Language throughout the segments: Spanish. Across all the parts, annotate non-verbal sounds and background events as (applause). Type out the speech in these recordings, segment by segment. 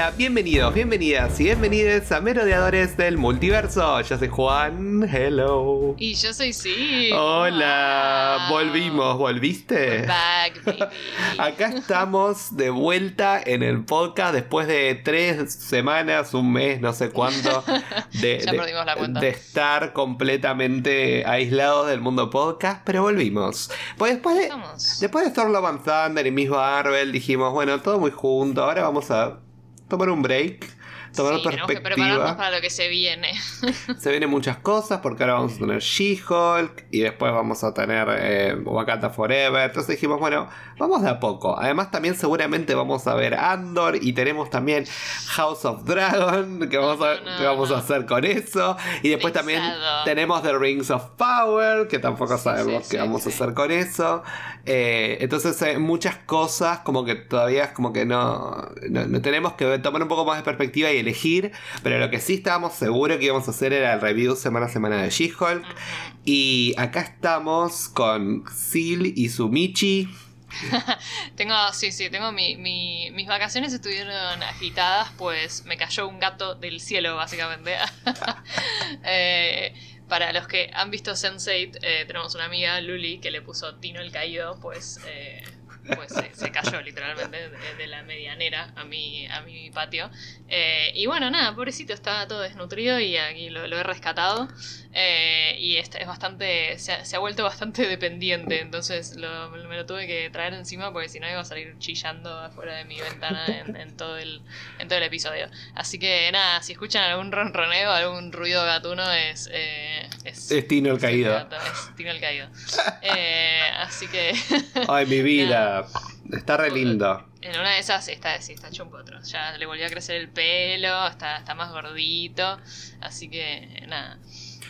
hola, bienvenidos, bienvenidas y bienvenidos a Merodeadores del Multiverso. Yo soy Juan, hello. Y yo soy sí. Hola, volvimos, ¿volviste? Back, baby. (laughs) Acá estamos de vuelta en el podcast después de tres semanas, un mes, no sé cuánto, (laughs) de, Ya de- perdimos la cuenta. de estar completamente aislados del mundo podcast, pero volvimos. Pues después de, después de Thor Love and Thunder y Miss Marvel dijimos, bueno, todo muy junto, ahora vamos a tomar un break, tomar Sí, tenemos que prepararnos perspectiva. para lo que se viene. (laughs) Se vienen muchas cosas porque ahora vamos a tener She-Hulk y después vamos a tener eh, Wakanda Forever. Entonces dijimos, bueno, vamos de a poco. Además también seguramente vamos a ver Andor y tenemos también House of Dragon que vamos a, No, que vamos a hacer con eso. Y después también tenemos The Rings of Power que tampoco Sí, sabemos sí, qué vamos a hacer con eso. Eh, entonces eh, muchas cosas como que todavía es como que no, no, no tenemos que tomar un poco más de perspectiva y elegir. Pero lo que sí estábamos seguros que íbamos a hacer era el review semana a semana de She-Hulk. Y acá estamos con Sil y su Michi. (laughs) Tengo, sí, sí, tengo mi, mi- mis vacaciones estuvieron agitadas, pues me cayó un gato del cielo, básicamente. (laughs) Eh, para los que han visto Sense8, eh, tenemos una amiga, Luli, que le puso Tino el Caído, pues, eh, pues se, se cayó literalmente de, de la medianera a mi, a mi patio. Eh, y bueno, nada, pobrecito, está todo desnutrido y aquí lo, lo he rescatado. Eh, y es, es bastante, se ha, se ha vuelto bastante (laughs) dependiente, entonces lo- me lo tuve que traer encima porque si no iba a salir chillando afuera de mi ventana en, en todo el, en todo el episodio. Así que nada, si escuchan algún ronroneo, algún ruido gatuno, es... eh, es, Es Tino el caído. es Tino el caído. Eh, así que... (laughs) Ay, mi vida. Está re lindo. En una de esas está, sí, está hecho un potro. Ya le volvió a crecer el pelo, está, está más gordito. Así que nada.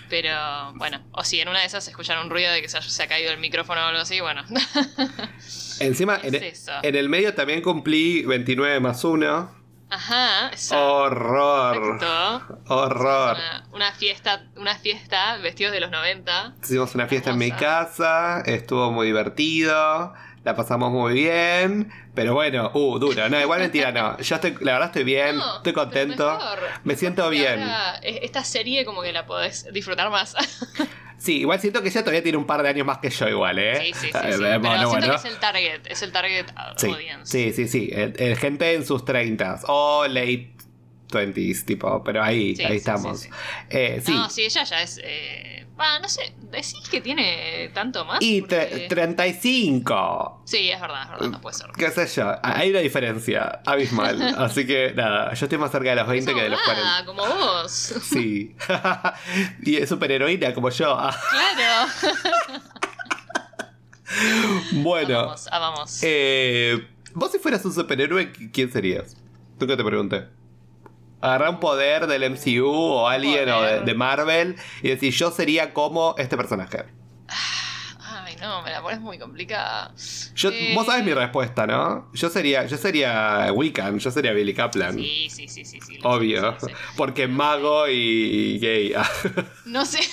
Pero bueno, o si en una de esas escuchan un ruido de que se, ha- se ha caído el micrófono o algo así, bueno. (laughs) Encima, ¿Qué en, es eso? en el medio también cumplí 29 más 1. Ajá, eso. Horror. Perfecto. Horror. Una, una fiesta, una fiesta vestidos de los 90. Hicimos una fiesta en mi Hermosa. casa, estuvo muy divertido, la pasamos muy bien, pero bueno, uh, duro, no, igual mentira, no, yo estoy, la verdad estoy bien, No, estoy contento, me siento bien. eh, esta serie como que la podés disfrutar más. (laughs) Sí, igual siento que ella todavía tiene un par de años más que yo igual, ¿eh? Sí, sí, sí. Eh, bueno, siento bueno. que es el target, es el target Sí, audience. sí, sí, sí, el, el gente en sus 30 o late 20s, tipo, pero ahí, Sí, ahí sí, estamos. sí, sí. Eh, sí. No, sí, ella ya es. Eh, bah, no sé, decís que tiene tanto más. y Porque- 35. Sí, es verdad, es verdad, no puede ser. qué sé yo, hay una diferencia abismal. (laughs) Así que nada, yo estoy más cerca de los 20 que de los 40. Ah, como vos. Sí. (laughs) y es superheroína como yo. (laughs) Ah, Claro. bueno, Amamos, amamos. eh, vos si fueras un superhéroe, ¿qui- ¿quién serías? Tú que te pregunté. Agarrar un poder del MCU o alguien o de, Marvel y decir yo sería como este personaje. Ay, no, me la pones muy complicada. Yo, Eh, Vos sabés mi respuesta, ¿no? Yo sería, yo sería Wiccan, yo sería Billy Kaplan. Sí, sí, sí, sí. sí, lo sé, Obvio. sí. Porque mago y gay. (laughs) No sé. (laughs)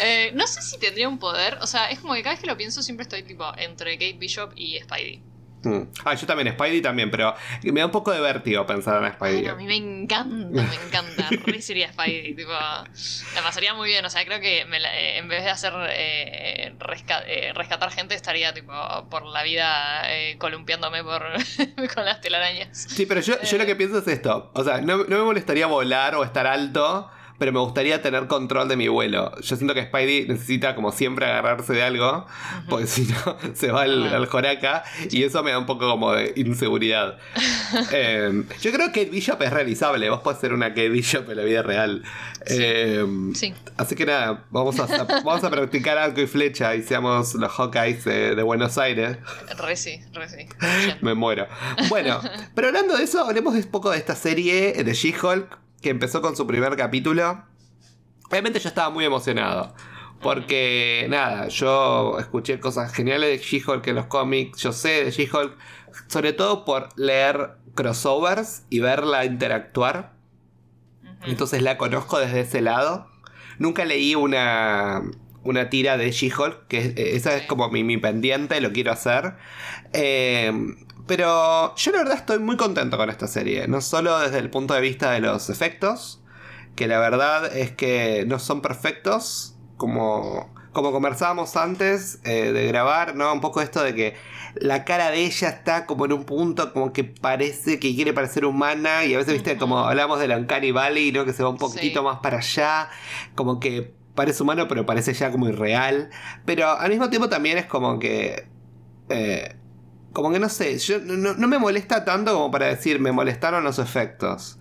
Eh, no sé si tendría un poder. O sea, es como que cada vez que lo pienso siempre estoy tipo entre Kate Bishop y Spidey. Mm. Ah, yo también, Spidey también, pero me da un poco de vértigo pensar en Ay, Spidey. no, a mí me encanta, me encanta. (laughs) Re sería Spidey. Tipo, la pasaría muy bien. O sea, creo que me la- eh, en vez de hacer eh, resca- eh, rescatar gente, estaría tipo por la vida eh, columpiándome por (laughs) con las telarañas. Sí, pero yo, yo lo que pienso es esto. O sea, no, no me molestaría volar o estar alto, pero me gustaría tener control de mi vuelo. Yo siento que Spidey necesita, como siempre, agarrarse de algo, porque si no, (laughs) se va al, al joraca, y eso me da un poco como de inseguridad. (laughs) Eh, yo creo que Bishop es realizable. Vos podés ser una Kate Bishop en la vida real. Eh, Sí. Así que nada, vamos a, vamos a practicar arco y flecha y seamos los Hawkeyes de, de Buenos Aires. Re sí, re sí. (laughs) Me muero. Bueno, pero hablando de eso, hablemos un poco de esta serie de She-Hulk que empezó con su primer capítulo. Obviamente yo estaba muy emocionado. Porque, nada, yo escuché cosas geniales de She-Hulk en los cómics. Yo sé de She-Hulk, sobre todo por leer crossovers y verla interactuar. Entonces la conozco desde ese lado. Nunca leí una, una tira de She-Hulk, que es- esa es como mi, mi pendiente, lo quiero hacer. Eh, pero yo la verdad estoy muy contento con esta serie, no solo desde el punto de vista de los efectos, que la verdad es que no son perfectos, como, como conversábamos antes eh, de grabar, ¿no? Un poco esto de que la cara de ella está como en un punto como que parece que quiere parecer humana y a veces, viste, como hablamos del Uncanny Valley, ¿no? Que se va un poquitito Sí. más para allá, como que parece humano pero parece ya como irreal, pero al mismo tiempo también es como que... eh, como que no sé, yo no, no me molesta tanto como para decir me molestaron los efectos.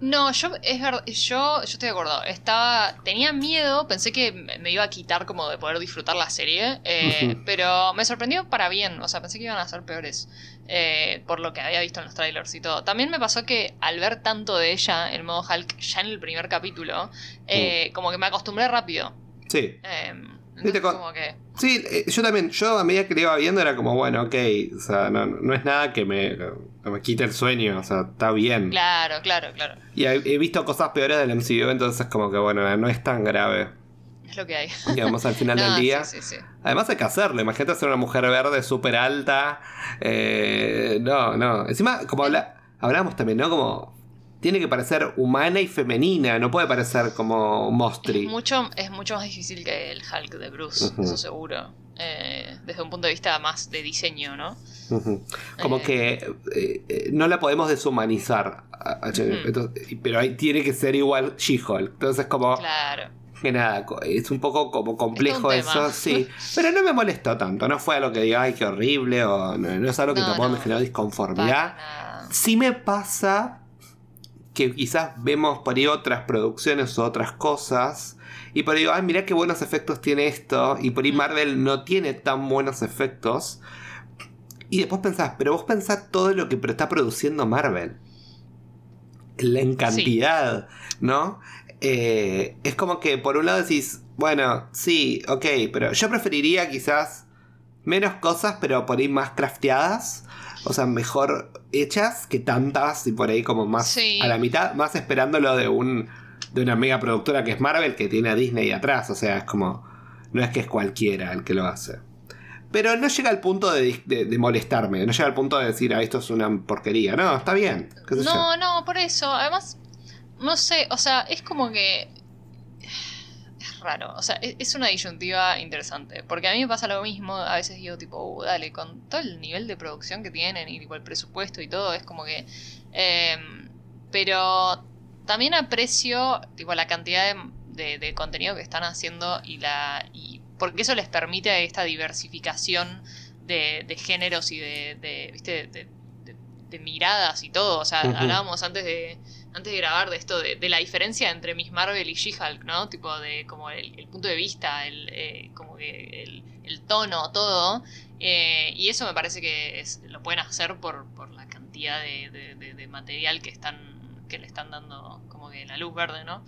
No, yo es verdad, yo, yo estoy de acuerdo. Estaba, tenía miedo, pensé que me iba a quitar como de poder disfrutar la serie, eh, pero me sorprendió para bien. O sea, pensé que iban a ser peores eh, por lo que había visto en los trailers y todo. También me pasó que al ver tanto de ella en modo Hulk ya en el primer capítulo, eh, como que me acostumbré rápido. Sí. Eh, entonces como que Sí, eh, yo también, yo a medida que le iba viendo era como, bueno, ok, o sea, no, no es nada que me, me quite el sueño, o sea, está bien. claro, claro, claro. Y he, he visto cosas peores del MCU, entonces como que, bueno, no es tan grave, Es lo que hay. digamos, al final (laughs) No, del día. sí, sí, sí. Además hay que hacerlo, imagínate ser una mujer verde súper alta. eh, no, no. Encima, como habla, hablábamos también, ¿no? Como tiene que parecer humana y femenina, no puede parecer como Es mostri. mucho, es mucho más difícil que el Hulk de Bruce, eso seguro. Eh, desde un punto de vista más de diseño, ¿no? Como Eh. que eh, no la podemos deshumanizar. pero ahí tiene que ser igual She-Hulk. Entonces, como Claro. que nada, es un poco como complejo Es eso, sí. (laughs) Pero no me molestó tanto. No fue algo que diga, ay, qué horrible. O no, no es algo que No, tampoco me no. generó disconformidad. Sí me pasa que quizás vemos por ahí otras producciones o otras cosas. Y por ahí digo, ay, mirá qué buenos efectos tiene esto. Y por ahí. Marvel no tiene tan buenos efectos. Y después pensás, pero vos pensás todo lo que está produciendo Marvel. La en cantidad, ¿no? Eh, es como que por un lado decís, bueno, sí, ok, pero yo preferiría quizás menos cosas, pero por ahí más crafteadas. O sea, mejor hechas que tantas y por ahí como más Sí. a la mitad, más esperándolo de un de una mega productora que es Marvel que tiene a Disney atrás. O sea, es como. No es que es cualquiera el que lo hace. Pero no llega al punto de, dis- de- de molestarme. No llega al punto de decir, ah, esto es una porquería. No, está bien. qué sé yo. No, no, por eso. Además, no sé, o sea, es como que. Raro, o sea, es, es una disyuntiva interesante. Porque a mí me pasa lo mismo. A veces digo, tipo, "Uh, dale, con todo el nivel de producción que tienen y tipo, el presupuesto y todo, es como que. em, pero también aprecio, tipo, la cantidad de, de- de contenido que están haciendo y la. Y porque eso les permite esta diversificación de, de géneros y de, de, ¿viste? de, miradas y todo. O sea, hablábamos antes de antes de grabar de esto, de, de la diferencia entre Miss Marvel y She-Hulk, ¿no? Tipo de como el, el punto de vista, el, eh, como que el, el tono, todo. Eh, y eso me parece que es- lo pueden hacer por, por la cantidad de, de- de- de material que están que le están dando como que la luz verde, ¿no?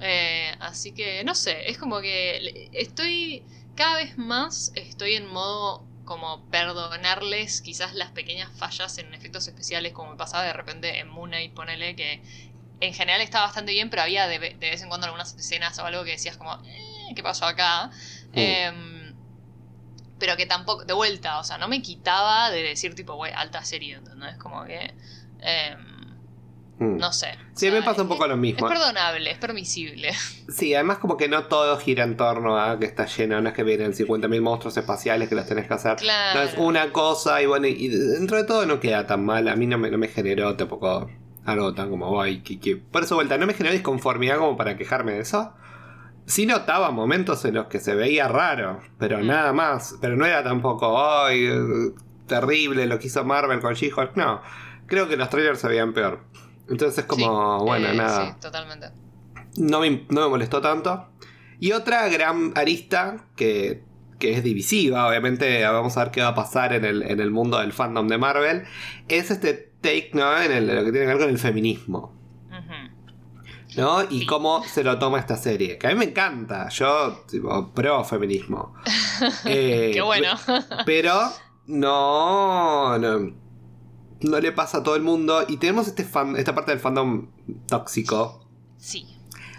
Eh, así que, no sé, es como que estoy cada vez más, estoy en modo como perdonarles quizás las pequeñas fallas en efectos especiales, como me pasaba de repente en Moon Knight, ponele que en general estaba bastante bien, pero había de, ve- de vez en cuando algunas escenas o algo que decías como, eh, ¿qué pasó acá? Em, pero que tampoco, de vuelta, o sea, no me quitaba de decir tipo, güey, alta serie, ¿entendés? Como que, em, Mm. no sé. Sí, O sea, me pasa un poco es- lo mismo. Es perdonable, es permisible. (laughs) Sí, además como que no todo gira en torno a que está lleno, no es que vienen 50.000 monstruos espaciales que los tenés que hacer. Claro. No, es una cosa y bueno, y dentro de todo no queda tan mal. A mí no me, no me generó tampoco algo tan como, ay, que, que-". Por eso, vuelta, no me generó disconformidad como para quejarme de eso. Sí notaba momentos en los que se veía raro, pero Mm. nada más. Pero no era tampoco, ay, eh, terrible lo que hizo Marvel con She-Hulk. No, creo que los trailers se veían peor. Entonces como, Sí, bueno, eh, nada Sí, totalmente. no me, no me molestó tanto. Y otra gran arista que, que es divisiva, obviamente vamos a ver qué va a pasar en el, en el mundo del fandom de Marvel, es este take, ¿no? En el- lo que tiene que ver con el feminismo. ¿no? Y Sí. cómo se lo toma esta serie. Que a mí me encanta. Yo, tipo, pro feminismo. (laughs) Eh, Qué bueno. Pero no, no. No le pasa a todo el mundo. Y tenemos este fan, esta parte del fandom tóxico. sí.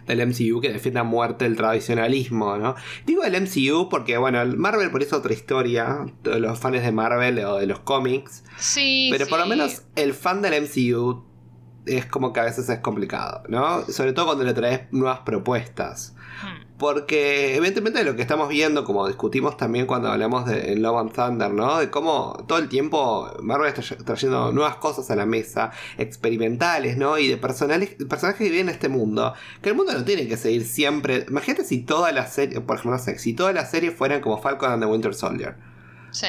del MCU que defiende a muerte el tradicionalismo, ¿no? Digo el MCU porque, bueno, Marvel por eso otra historia, los fans de Marvel o de los cómics. Sí. Pero por lo menos el fan del MCU es como que a veces es complicado, ¿no? Sobre todo cuando le traes nuevas propuestas. Hmm. Porque evidentemente lo que estamos viendo, como discutimos también cuando hablamos de Love and Thunder, ¿no? De cómo todo el tiempo Marvel está trayendo nuevas cosas a la mesa, experimentales, ¿no? Y de personales, personajes que viven en este mundo. Que el mundo no tiene que seguir siempre. Imagínate si toda la serie, por ejemplo, no sé, si toda la serie fueran como Falcon and the Winter Soldier. Sí.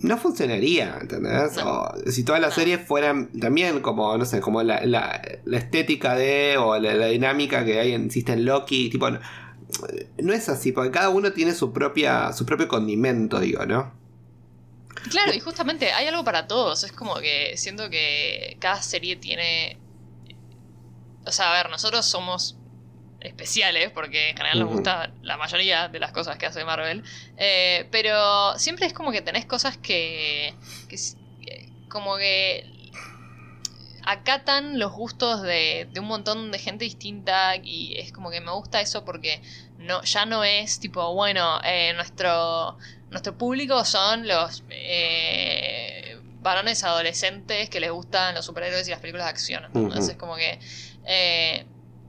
No funcionaría, ¿entendés? No. O si todas las No. series fueran también como, no sé, como la, la- la estética de, o la, la dinámica que hay en, existe en Loki, tipo, no, no es así, porque cada uno tiene su propia, su propio condimento, digo, ¿no? Claro, y justamente hay algo para todos. Es como que siento que cada serie tiene. O sea, a ver, nosotros somos especiales porque en general nos gusta la mayoría de las cosas que hace Marvel. Eh, pero siempre es como que tenés cosas que. que como que. Acatan los gustos de, de un montón de gente distinta y es como que me gusta eso porque no ya no es tipo bueno eh, nuestro nuestro público son los eh, varones adolescentes que les gustan los superhéroes y las películas de acción. Entonces es como que eh,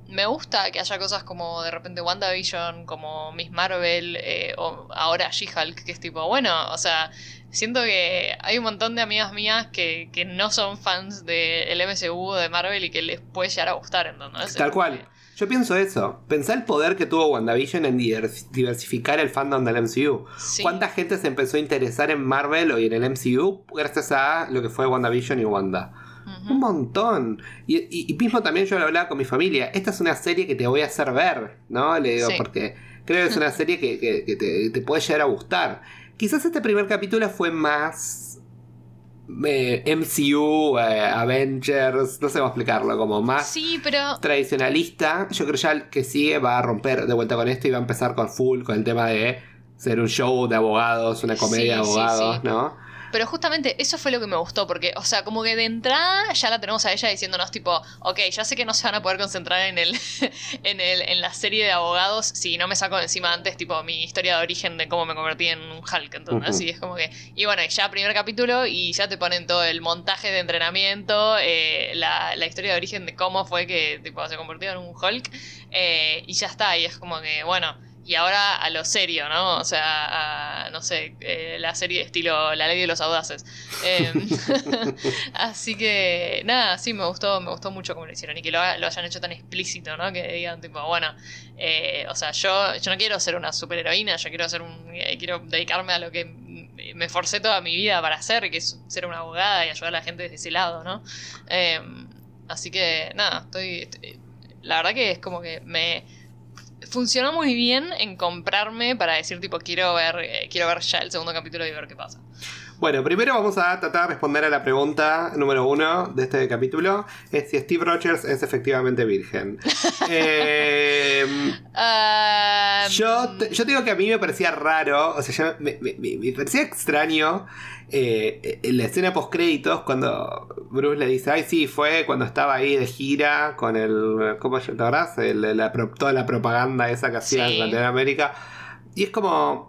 me gusta que haya cosas como de repente WandaVision, como Miss Marvel, eh, o ahora She-Hulk, que es tipo, bueno, o sea, siento que hay un montón de amigas mías que, que no son fans del MCU de Marvel y que les puede llegar a gustar, entonces. Tal cual. Yo pienso eso. Pensá el poder que tuvo WandaVision en divers- diversificar el fandom del MCU. Sí. ¿Cuánta gente se empezó a interesar en Marvel o y en el MCU gracias a lo que fue WandaVision y Wanda? Un montón. Y, y- y mismo también yo lo hablaba con mi familia. Esta es una serie que te voy a hacer ver, ¿no? Le digo, Sí. porque creo que es una (laughs) serie que, que- que te, te puede llegar a gustar. Quizás este primer capítulo fue más eh, MCU, eh, Avengers, no sé cómo explicarlo, como más Sí, pero tradicionalista. Yo creo ya el que sigue va a romper de vuelta con esto y va a empezar con full, con el tema de ser un show de abogados, una comedia de sí, abogados, sí. ¿no? Pero justamente eso fue lo que me gustó, porque, o sea, como que de entrada ya la tenemos a ella diciéndonos, tipo, ok, ya sé que no se van a poder concentrar en el, (laughs) en el, en la serie de abogados si no me saco de encima antes, tipo, mi historia de origen de cómo me convertí en un Hulk, entonces, y es como que, y bueno, ya primer capítulo y ya te ponen todo el montaje de entrenamiento, eh, la, la historia de origen de cómo fue que, tipo, se convirtió en un Hulk, eh, y ya está, y es como que, bueno, y ahora a lo serio, ¿no? O sea, a, no sé, eh, la serie de estilo La Ley de los Audaces. Eh, (laughs) (laughs) así que, nada, sí, me gustó, me gustó mucho cómo lo hicieron y que lo, lo hayan hecho tan explícito, ¿no? Que digan, tipo, bueno, eh, o sea, yo, yo no quiero ser una superheroína, yo quiero ser un, eh, quiero dedicarme a lo que me esforcé toda mi vida para hacer, que es ser una abogada y ayudar a la gente desde ese lado, ¿no? Eh, así que, nada, estoy, estoy- la verdad que es como que me funcionó muy bien en comprarme para decir tipo quiero ver eh, quiero ver ya el segundo capítulo y ver qué pasa. Bueno, primero vamos a tratar de responder a la pregunta número uno de este capítulo. Es si Steve Rogers es efectivamente virgen. (laughs) Eh, yo, te, yo te digo que a mí me parecía raro, o sea, me, me- me- me parecía extraño eh, en la escena post créditos cuando Bruce le dice, ay sí, fue cuando estaba ahí de gira con el, ¿cómo se llamarás? El- la toda la propaganda esa que hacía Sí. en Latinoamérica. Y es como,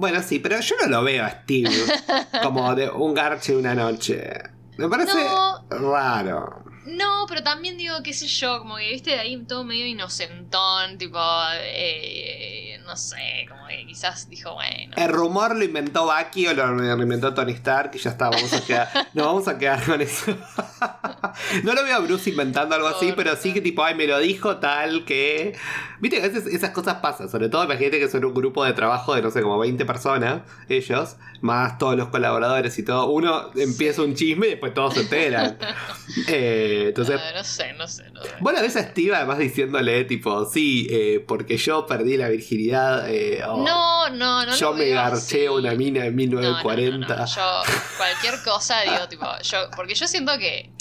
bueno, sí, pero yo no lo veo a Steve (laughs) como de un garche una noche. Me parece No. raro. No, pero también digo, qué sé yo, como que viste ahí todo medio inocentón, tipo, eh, no sé, como que quizás dijo, bueno. El rumor lo inventó Bucky o lo, lo inventó Tony Stark y ya está, vamos a quedar, (laughs) nos vamos a quedar con eso. (laughs) no lo veo a Bruce inventando algo así, pero sí que tipo, ay, me lo dijo tal que... Viste que a veces esas cosas pasan, sobre todo imagínate que son un grupo de trabajo de no sé, como 20 personas, ellos, más todos los colaboradores y todo. Uno empieza un chisme y después todos se enteran. (laughs) Eh, entonces... No sé, no sé, no sé. Bueno, ves a Steve además diciéndole tipo, sí, eh, porque yo perdí la virginidad. eh, No, no, no. yo me veo garché una mina en No, no, no, 1940. no. Yo, cualquier cosa, digo, tipo, yo, porque yo siento que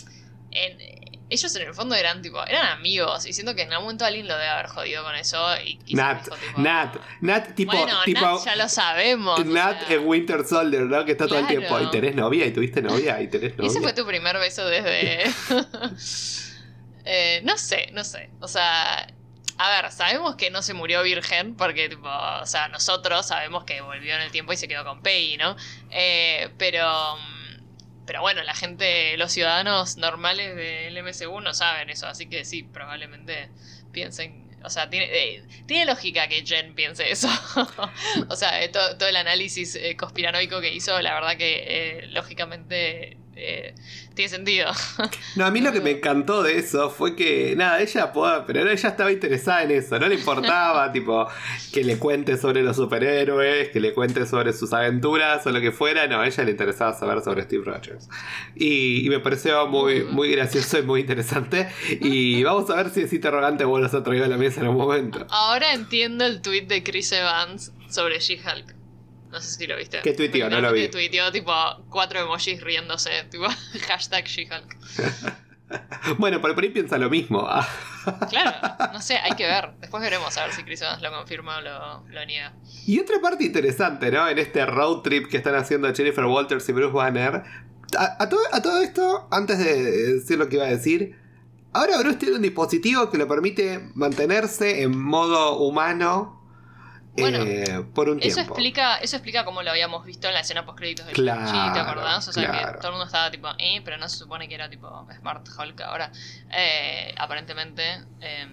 en- ellos en el fondo eran, tipo, eran amigos, y siento que en algún momento alguien lo debe haber jodido con eso, y Nat, dijo, tipo, Nat, Nat, tipo, bueno, tipo Nat ya lo sabemos. o Nat sea, en Winter Soldier, ¿no? Que está todo el tiempo. ¿Y tenés novia? ¿Y tuviste novia? ¿Y tenés novia? Ese fue tu primer beso desde... (laughs) Eh, no sé, no sé. O sea, A ver, sabemos que no se murió virgen, porque, tipo, o sea, nosotros sabemos que volvió en el tiempo y se quedó con Peggy, ¿no? Eh, pero. Pero bueno, la gente, los ciudadanos normales del MCU no saben eso, así que sí, probablemente piensen o sea, tiene, eh, tiene lógica que Jen piense eso. (laughs) o sea, eh, todo, el análisis eh, conspiranoico que hizo, la verdad que lógicamente tiene sentido. (laughs) no, a mí lo que me encantó de eso fue que, nada, ella pueda, pero ella estaba interesada en eso, no le importaba, (laughs) tipo, que le cuente sobre los superhéroes, que le cuente sobre sus aventuras o lo que fuera, no, a ella le interesaba saber sobre Steve Rogers. Y, me pareció muy, muy gracioso y muy interesante. Y vamos a ver si ese interrogante vos los ha traído a la mesa en un momento. Ahora entiendo el tweet de Chris Evans sobre She-Hulk. No sé si lo viste. ¿Qué tuiteó? No lo vi. tuiteó tipo cuatro emojis riéndose, tipo (laughs) hashtag She-Hulk. (laughs) bueno, pero por ahí piensa lo mismo. (laughs) claro, no sé, hay que ver. Después veremos a ver si Chris Evans lo confirma o lo, niega. Y otra parte interesante, ¿no? En este road trip que están haciendo Jennifer Walters y Bruce Banner. A, todo, a todo esto, antes de decir lo que iba a decir, ahora Bruce tiene un dispositivo que le permite mantenerse en modo humano bueno, eh, por un eso Explica, eso explica cómo lo habíamos visto en la escena post créditos de claro, ¿te acordás? O sea, que todo el mundo estaba tipo, eh, pero no se supone que era tipo Smart Hulk ahora. Eh, aparentemente, eh,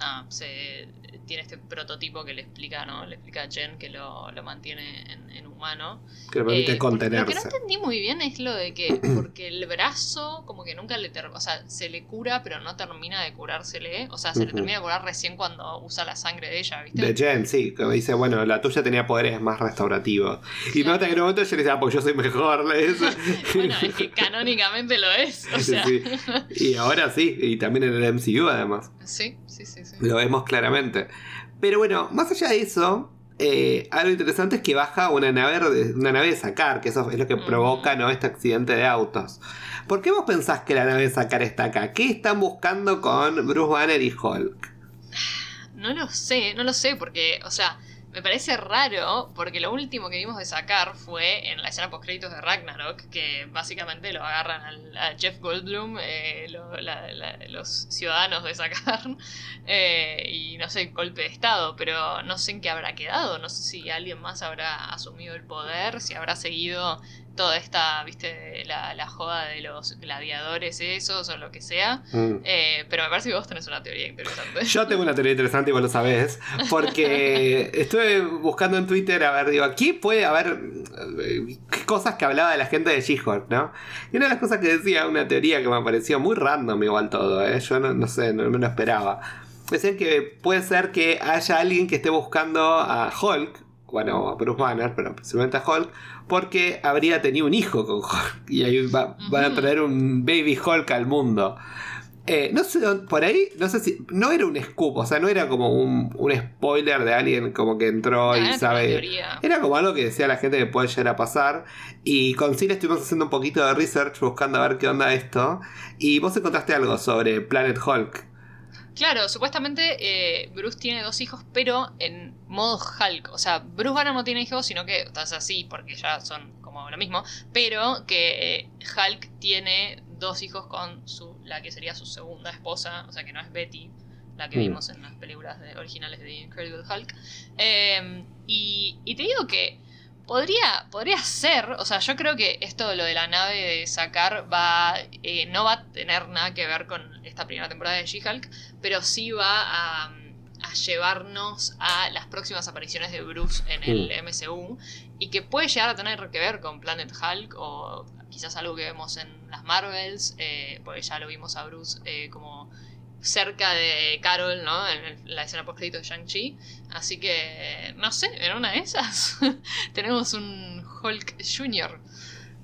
ah, se tiene este prototipo que le explica, ¿no? Le explica a Jen que lo, mantiene en, humano. Que le permite eh, contenerse. Lo que no entendí muy bien es lo de que, (clears throat) porque el brazo, como que nunca le. O sea, se le cura, pero no termina de curársele. O sea, se le termina de curar recién cuando usa la sangre de ella, ¿viste? De Jen, sí. Que dice, bueno, la tuya tenía poderes más restaurativos. Y me nota que en un momento ella le dice, ah, pues yo soy mejor. (laughs) bueno, es que (laughs) canónicamente lo es. O sea. Y ahora sí, y también en el MCU además. Sí, sí, sí, sí. Lo vemos claramente. Pero bueno, más allá de eso, eh, algo interesante es que baja una nave, una nave de sacar, que eso es lo que provoca ¿no? este accidente de autos. ¿Por qué vos pensás que la nave de sacar está acá? ¿Qué están buscando con Bruce Banner y Hulk? No lo sé, no lo sé, porque, o sea, me parece raro porque lo último que vimos de sacar fue en la escena post créditos de Ragnarok, que básicamente lo agarran al, a Jeff Goldblum, eh, los ciudadanos de sacar, (laughs) eh, y no sé, golpe de estado, pero no sé en qué habrá quedado, no sé si alguien más habrá asumido el poder, si habrá seguido toda esta, viste, la, la, joda de los gladiadores esos o lo que sea. Mm. Eh, pero me parece que vos tenés una teoría interesante. Yo tengo una teoría interesante y vos lo sabés, porque (laughs) estuve buscando en Twitter a ver, digo, aquí puede haber eh, cosas que hablaba de la gente de She-Hulk, ¿no? Y una de las cosas que decía, una teoría que me pareció muy random igual todo, ¿eh? yo no, no sé, no me lo esperaba. Decía que puede ser que haya alguien que esté buscando a Hulk, bueno, a Bruce Banner, pero principalmente a Hulk, porque habría tenido un hijo con Hulk. (laughs) Y ahí va, van a traer un baby Hulk al mundo. Eh, no sé, por ahí, no sé si. No era un scoop, o sea, no era como un, spoiler de alguien como que entró y sabe. Era como algo que decía la gente que puede llegar a pasar. Y con Cine estuvimos haciendo un poquito de research buscando a ver qué onda esto. Y vos encontraste algo sobre Planet Hulk. Claro, supuestamente eh, Bruce tiene dos hijos, pero en modo Hulk. O sea, Bruce Banner no tiene hijos, sino que, estás así, porque ya son como lo mismo, pero que eh, Hulk tiene dos hijos con su, la que sería su segunda esposa, o sea, que no es Betty, la que mm. vimos en las películas originales de Incredible Hulk. Em, y, y te digo que Podría, podría ser, o sea, yo creo que esto lo de la nave de sacar va, eh, no va a tener nada que ver con esta primera temporada de She-Hulk, pero sí va a, llevarnos a las próximas apariciones de Bruce en el MCU mm. y que puede llegar a tener que ver con Planet Hulk o quizás algo que vemos en las Marvels, eh, porque ya lo vimos a Bruce eh, como cerca de Carol, ¿no? En la escena post de Shang-Chi. Así que, no sé, en una de esas (laughs) tenemos un Hulk Jr.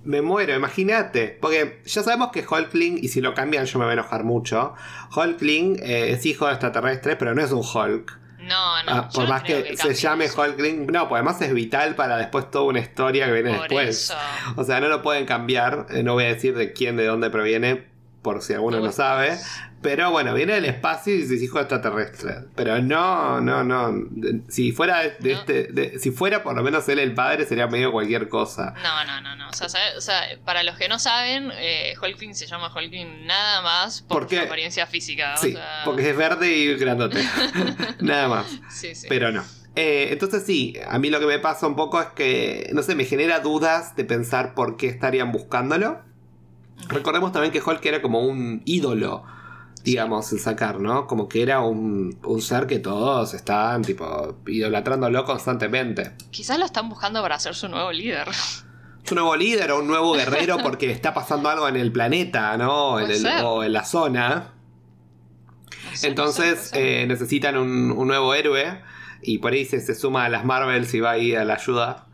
Me muero, imagínate. Porque ya sabemos que Hulkling, y si lo cambian yo me voy a enojar mucho, Hulkling eh, es hijo de extraterrestre, pero no es un Hulk. No, no. Ah, por más que, se llame Hulkling, no, pues además es vital para después toda una historia que viene después. O sea, no lo pueden cambiar. Eh, no voy a decir de quién, de dónde proviene, por si alguno no sabe. Pero bueno, viene del espacio y es hijo extraterrestre. Pero no, no, no. Si fuera de, este, si fuera por lo menos él el padre, sería medio cualquier cosa. No, no, no, no. O sea, para los que no saben, eh, Hulkling se llama Hulkling nada más por su apariencia física. Sí, porque es verde y grandote. (laughs) nada más. Sí, sí. Pero no. Eh, entonces sí, a mí lo que me pasa un poco es que, no sé, me genera dudas de pensar por qué estarían buscándolo. Recordemos también que Hulk era como un ídolo, digamos, en sacar, ¿no? Como que era un, ser que todos estaban, tipo, idolatrándolo constantemente. Quizás lo están buscando para ser su nuevo líder. (laughs) Su nuevo líder o un nuevo guerrero porque está pasando algo en el planeta, ¿no? o en la zona. Entonces eh, necesitan un, nuevo héroe y por ahí se, se suma a las Marvels y va ahí a la ayuda.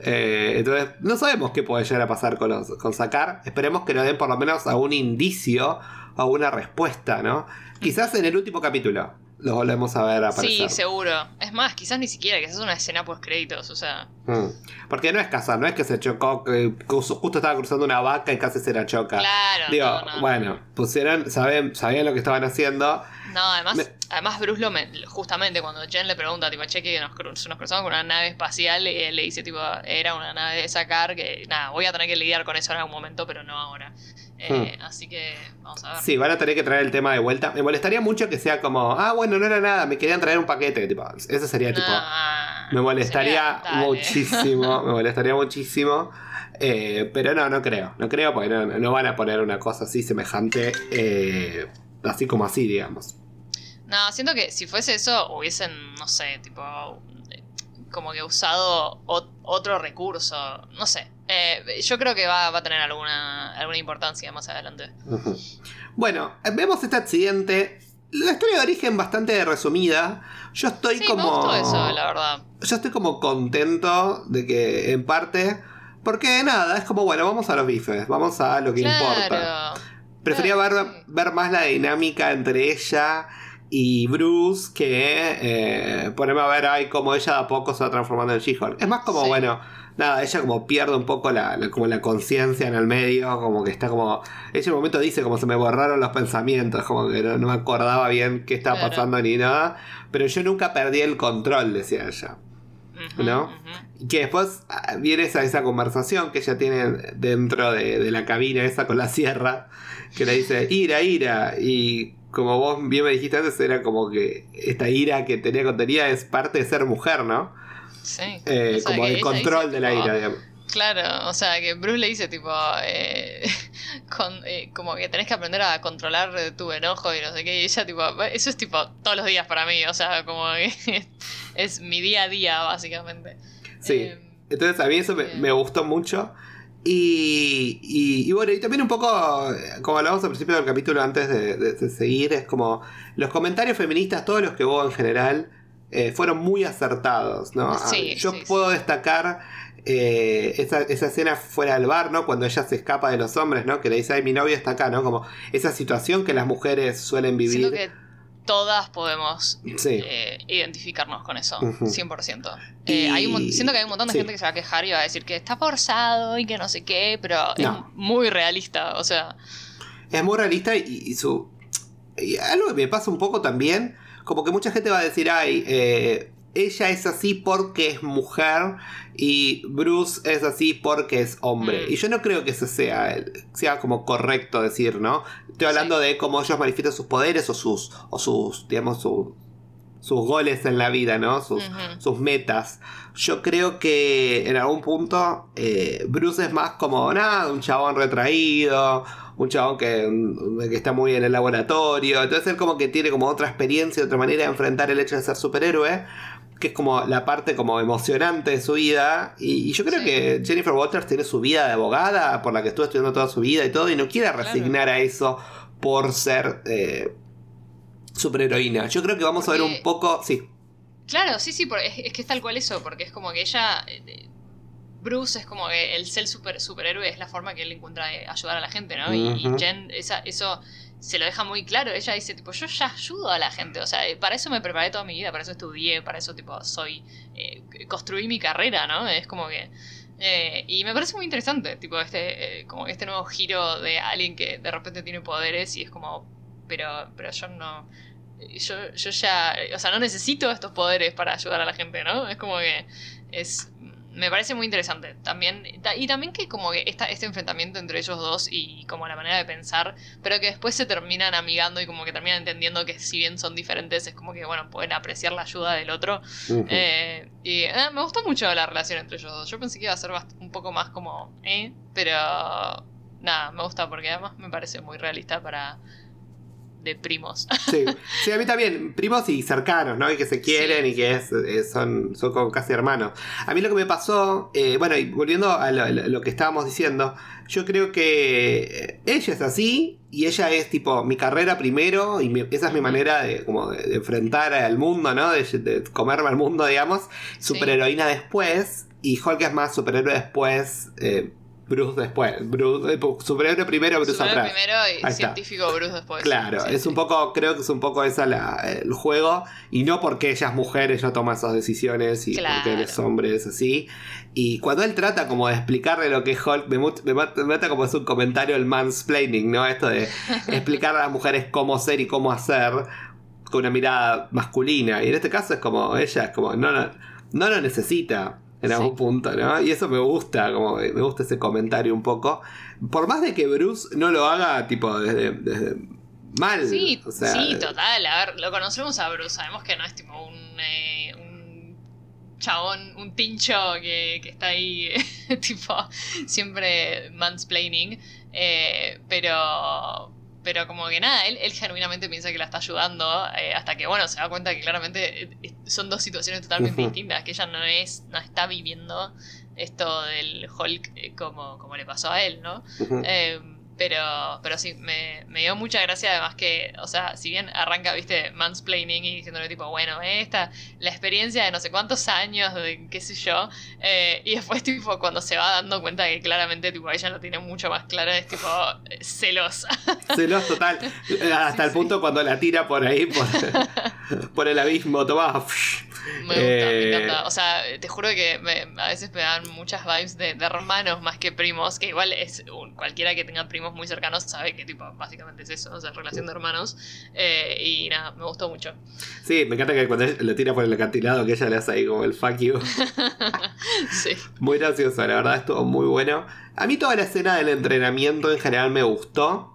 Eh, entonces, no sabemos qué puede llegar a pasar con, los, con Sacar. Esperemos que nos den por lo menos algún indicio o una respuesta, ¿no? Quizás en el último capítulo lo volvemos a ver aparecer. Sí, seguro. Es más, quizás ni siquiera, quizás es una escena post créditos, o sea. Mm. Porque no es casa, no es que se chocó, que justo estaba cruzando una vaca y casi se la choca. Claro. Digo, bueno, pusieron, saben, sabían lo que estaban haciendo. No, además, además Bruce lo justamente cuando Jen le pregunta, tipo, che, que nos, cruzamos con una nave espacial, y él le dice, tipo, era una nave de sacar, que nada, voy a tener que lidiar con eso en algún momento, pero no ahora. Eh, hmm. Así que vamos a ver. Sí, van a tener que traer el tema de vuelta. Me molestaría mucho que sea como, ah, bueno, no era nada, me querían traer un paquete. Tipo, eso sería tipo. Me molestaría muchísimo, (laughs) me molestaría muchísimo. Eh, pero no, no creo. No creo porque no, van a poner una cosa así semejante, eh, así como así, digamos. No, siento que si fuese eso, hubiesen, no sé, tipo, como que usado otro recurso. No sé. Eh, yo creo que va, a tener alguna, alguna importancia más adelante. (laughs) Bueno, vemos este accidente. La historia de origen bastante resumida. Yo estoy como. Me eso, la verdad. Yo estoy como contento de que, en parte. Porque nada, es como, bueno, vamos a los bifes, vamos a lo que importa. Prefería ver, ver más la dinámica entre ella y Bruce que eh, ponerme a ver ahí cómo ella de a poco se va transformando en She-Hulk. Es más como, bueno, nada, ella como pierde un poco la, como la conciencia en el medio, como que está como... Ella en momento dice como se me borraron los pensamientos, como que no, me acordaba bien qué estaba pasando ni nada, pero yo nunca perdí el control, decía ella. ¿No? Y que después ah, viene esa, esa conversación que ella tiene dentro de, de la cabina esa con la sierra, que le dice, ira, ira, y como vos bien me dijiste antes, era como que esta ira que tenía contenida es parte de ser mujer, ¿no? Sí. Eh, como el control de la ira, digamos. Claro, o sea, que Bruce le dice tipo, eh, (laughs) eh, como que tenés que aprender a controlar tu enojo y no sé qué, y ella tipo, eso es tipo todos los días para mí, o sea, (laughs) como que es mi día a día, básicamente. Sí, entonces a mí eso me gustó mucho. Y, y, bueno, y también un poco, como hablábamos al principio del capítulo antes de, seguir, es como los comentarios feministas, todos los que hubo en general, eh, fueron muy acertados, ¿no? Yo puedo destacar eh, esa, esa, escena fuera del bar, ¿no? Cuando ella se escapa de los hombres, ¿no? Que le dice, ay, mi novia está acá, ¿no? Como esa situación que las mujeres suelen vivir todas podemos eh, identificarnos con eso, 100%. Eh, hay siento que hay un montón de gente que se va a quejar y va a decir que está forzado y que no sé qué, pero es muy realista, o sea... Es muy realista y, su... Y algo que me pasa un poco también, como que mucha gente va a decir, ay, eh, ella es así porque es mujer y Bruce es así porque es hombre. Mm. Y yo no creo que eso sea, sea como correcto decir, ¿no? Estoy hablando de cómo ellos manifiestan sus poderes o sus, o sus digamos, sus goles en la vida, ¿no? Sus, sus, metas. Yo creo que en algún punto eh, Bruce es más como, nada, un chabón retraído, un chabón que, que, está muy en el laboratorio. Entonces él como que tiene como otra experiencia, otra manera de enfrentar el hecho de ser superhéroe que es como la parte como emocionante de su vida. Y, yo creo que Jennifer Walters tiene su vida de abogada, por la que estuvo estudiando toda su vida y todo, y no quiere resignar a eso por ser eh, superheroína. Yo creo que vamos a ver un poco. Sí. Claro, sí, sí, es, que es tal cual eso, porque es como que ella. Eh, Bruce es como que el ser super, superhéroe es la forma que él encuentra de ayudar a la gente, ¿no? y, Jen, esa, eso se lo deja muy claro. Ella dice, tipo, yo ya ayudo a la gente. O sea, para eso me preparé toda mi vida, para eso estudié, para eso, tipo, soy. Eh, construí mi carrera, ¿no? Es como que. Eh, y me parece muy interesante, tipo, este, eh, como este nuevo giro de alguien que de repente tiene poderes y es como, pero, pero yo no, yo, yo ya, o sea, no necesito estos poderes para ayudar a la gente, ¿no? Es como que es me parece muy interesante. También, y también que como que esta, este enfrentamiento entre ellos dos y como la manera de pensar, pero que después se terminan amigando y como que terminan entendiendo que si bien son diferentes, es como que, bueno, pueden apreciar la ayuda del otro. Eh, y eh, me gustó mucho la relación entre ellos dos. Yo pensé que iba a ser un poco más como, eh, pero nada, me gusta porque además me parece muy realista para de primos. (laughs) Sí. sí, a mí también, primos y cercanos, ¿no? Y que se quieren y que es, son, son como casi hermanos. A mí lo que me pasó, eh, bueno, y volviendo a lo, que estábamos diciendo, yo creo que ella es así y ella es tipo mi carrera primero y esa es mi manera de, como de, enfrentar al mundo, ¿no? De, comerme al mundo, digamos. Superheroína después y Hulk es más superhéroe después. Eh, Bruce después. Bruce, eh, superhéroe primero, Bruce superhéroe primero y científico Bruce después. Claro, es un poco, creo que es un poco esa la, el juego. Y no porque ella es mujer, ella toma esas decisiones y porque él es hombre, es así. Y cuando él trata como de explicarle lo que es Hulk, me, me, mata como es un comentario el mansplaining, ¿no? Esto de (laughs) explicar a las mujeres cómo ser y cómo hacer con una mirada masculina. Y en este caso es como ella, es como, no, no, no lo necesita en algún punto, ¿no? Y eso me gusta, como me gusta ese comentario un poco. Por más de que Bruce no lo haga, tipo, desde, mal. Sí, sí, total. A ver, lo conocemos a Bruce, sabemos que no es tipo un, eh, un chabón, un tincho que, que está ahí, (laughs) tipo, siempre mansplaining. Eh, pero pero como que nada, él, él genuinamente piensa que la está ayudando, eh, hasta que bueno, se da cuenta que claramente eh, son dos situaciones totalmente distintas, que ella no es, no está viviendo esto del Hulk eh, como, como le pasó a él, ¿no? Pero, pero sí, me, me, dio mucha gracia además que, o sea, si bien arranca, viste, mansplaining y diciéndole tipo, bueno, esta, la experiencia de no sé cuántos años, de qué sé yo, eh, y después tipo cuando se va dando cuenta que claramente tipo ella lo tiene mucho más claro, es tipo celosa. (laughs) Celos total, hasta el punto cuando la tira por ahí, por, (laughs) por el abismo, toma... (laughs) (laughs) Me gusta, me eh, encanta. O sea, te juro que a veces me dan muchas vibes de, hermanos más que primos, que igual es cualquiera que tenga primos muy cercanos sabe que tipo básicamente es eso, o sea, relación de hermanos. Eh, y nada, me gustó mucho. Sí, me encanta que cuando le tira por el acantilado que ella le hace ahí como el fuck you. (laughs) sí. Muy gracioso, la verdad estuvo muy bueno. A mí toda la escena del entrenamiento en general me gustó.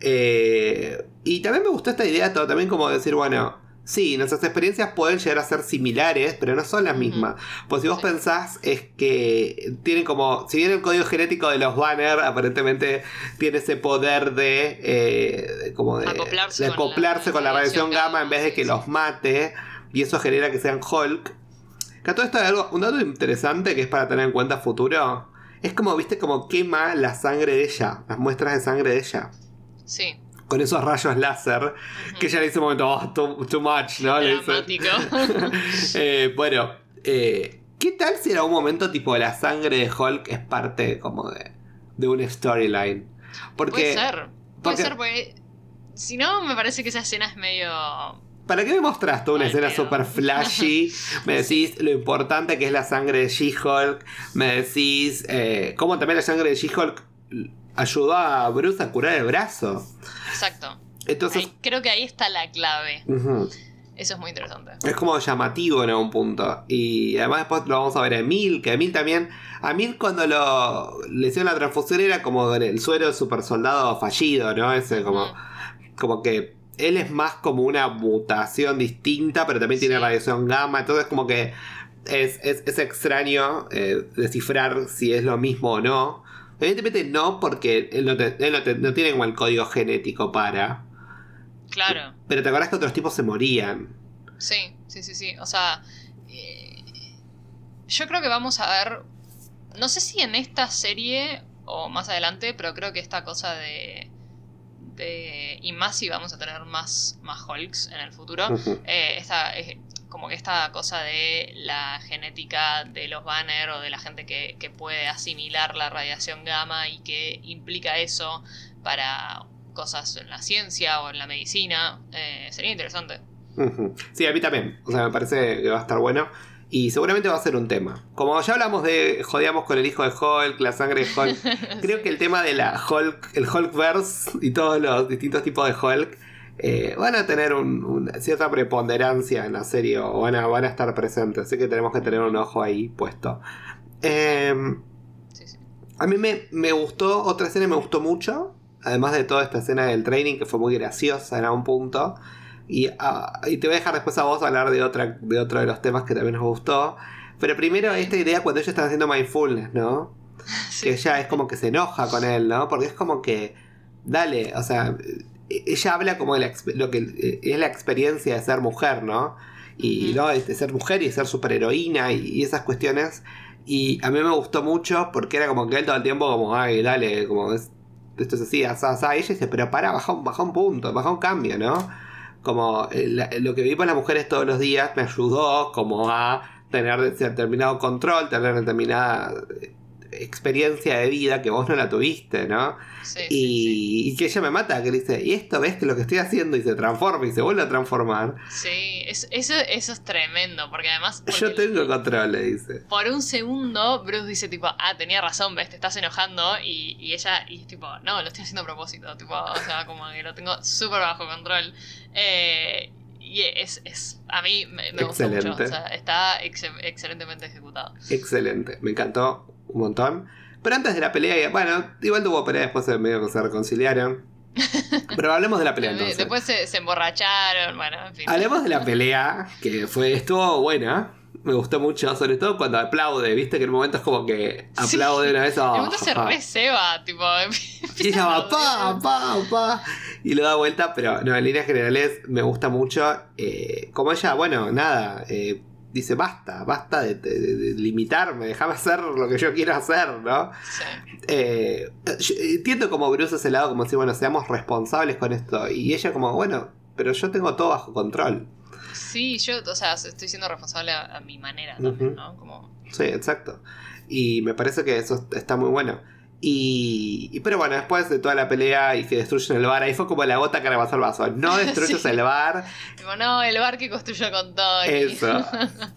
Eh, y también me gustó esta idea, todo, también como decir, bueno, Sí, nuestras experiencias pueden llegar a ser similares, pero no son las mismas. Pues si vos pensás, es que tienen como. Si bien el código genético de los Banner aparentemente tiene ese poder de. Eh, como de acoplarse, con, la, radiación gamma en vez de que los mate, y eso genera que sean Hulk. Que todo esto es algo, un dato interesante que es para tener en cuenta futuro. Es como, viste, como quema la sangre de ella, las muestras de sangre de ella. Sí con esos rayos láser, que ella le dice un momento, oh, too, much, ¿no? Le (laughs) eh, bueno, eh, ¿qué tal si era un momento tipo la sangre de Hulk es parte como de, de un storyline? Porque, puede ser, puede ser, porque si no, me parece que esa escena es medio... ¿Para qué me mostraste una escena super flashy? (laughs) Me decís lo importante que es la sangre de She-Hulk. Me decís eh, cómo también la sangre de She-Hulk ayudó a Bruce a curar el brazo. Exacto. Entonces, creo que ahí está la clave. Eso es muy interesante. Es como llamativo en algún punto. Y además después lo vamos a ver a Emil, que Emil también... A Emil cuando lo, le hicieron la transfusión era como el suero super soldado fallido, ¿no? Ese como, como que él es más como una mutación distinta, pero también tiene radiación gamma. Entonces como que es, es, extraño eh, descifrar si es lo mismo o no. Evidentemente no, porque él no, tiene como el código genético para. Claro. Pero te acuerdas que otros tipos se morían. Sí, sí, sí, sí. O sea, eh, yo creo que vamos a ver. No sé si en esta serie o más adelante, pero creo que esta cosa de. de y más si vamos a tener más, más Hulks en el futuro. Eh, esta, como que esta cosa de la genética de los Banner o de la gente que, puede asimilar la radiación gamma y que implica eso para cosas en la ciencia o en la medicina, eh, sería interesante. Sí, a mí también. O sea, me parece que va a estar bueno. Y seguramente va a ser un tema. Como ya hablamos de jodíamos con el hijo de Hulk, la sangre de Hulk, (laughs) creo que el tema de la Hulk, el Hulkverse y todos los distintos tipos de Hulk eh, van a tener una cierta preponderancia en la serie o van a, van a estar presentes. Así que tenemos que tener un ojo ahí puesto. Em, a mí me, me, gustó, otra escena me gustó mucho. Además de toda esta escena del training que fue muy graciosa en algún punto. Ah, y, te voy a dejar después a vos hablar de, otra, de otro de los temas que también nos gustó. Pero primero esta idea cuando ellos están haciendo mindfulness, ¿no? (laughs) Que ella es como que se enoja con él, ¿no? Porque es como que, dale, o sea, ella habla como de lo que eh, es la experiencia de ser mujer, ¿no? Y, ¿no? de ser mujer y ser superheroína y, y esas cuestiones. Y a mí me gustó mucho porque era como que él todo el tiempo como, ay, dale, como esto es así, asá, asá. Y ella dice, pero para, baja un, baja un punto, baja un cambio, ¿no? como eh, lo que vivimos las mujeres todos los días me ayudó como a tener determinado control, tener determinada eh, experiencia de vida que vos no la tuviste, ¿no? y, que ella me mata, que le dice, y esto ves que lo que estoy haciendo y se transforma y se vuelve a transformar. Sí, eso, eso es tremendo, porque además... (laughs) Yo tengo control, le dice. Por un segundo, Bruce dice tipo, ah, tenía razón, ves, te estás enojando, y, ella, y es tipo, no, lo estoy haciendo a propósito, tipo, o sea, como que lo tengo súper bajo control. Eh, y es, es, a mí me, gusta mucho, o sea, está excelentemente ejecutado. Excelente, me encantó un montón. Pero antes de la pelea, bueno, igual tuvo pelea, después medio que se reconciliaron. (laughs) Pero hablemos de la pelea entonces. Después se, emborracharon, bueno, en fin. Hablemos de la pelea, que fue, estuvo buena. Me gustó mucho, sobre todo cuando aplaude, viste que en un momento es como que aplaude una vez. en un momento se receba, tipo. (laughs) Y ella va pa, pa, pa. Y lo da vuelta, pero no, en líneas generales me gusta mucho. Eh, como ella, bueno, nada. Eh, dice, basta, basta de, limitarme, déjame hacer lo que yo quiero hacer, ¿no? Sí. Eh, entiendo como Bruce ese lado, como si, bueno, seamos responsables con esto. Y ella como, bueno, pero yo tengo todo bajo control. Sí, yo, o sea, estoy siendo responsable a, mi manera también, ¿no? Como... Sí, exacto. Y me parece que eso está muy bueno. Y, pero bueno, después de toda la pelea y que destruyen el bar, ahí fue como la gota que rebasó el vaso. No (laughs) destruyes el bar. no, el bar que construyó con Tony. Eso. (laughs)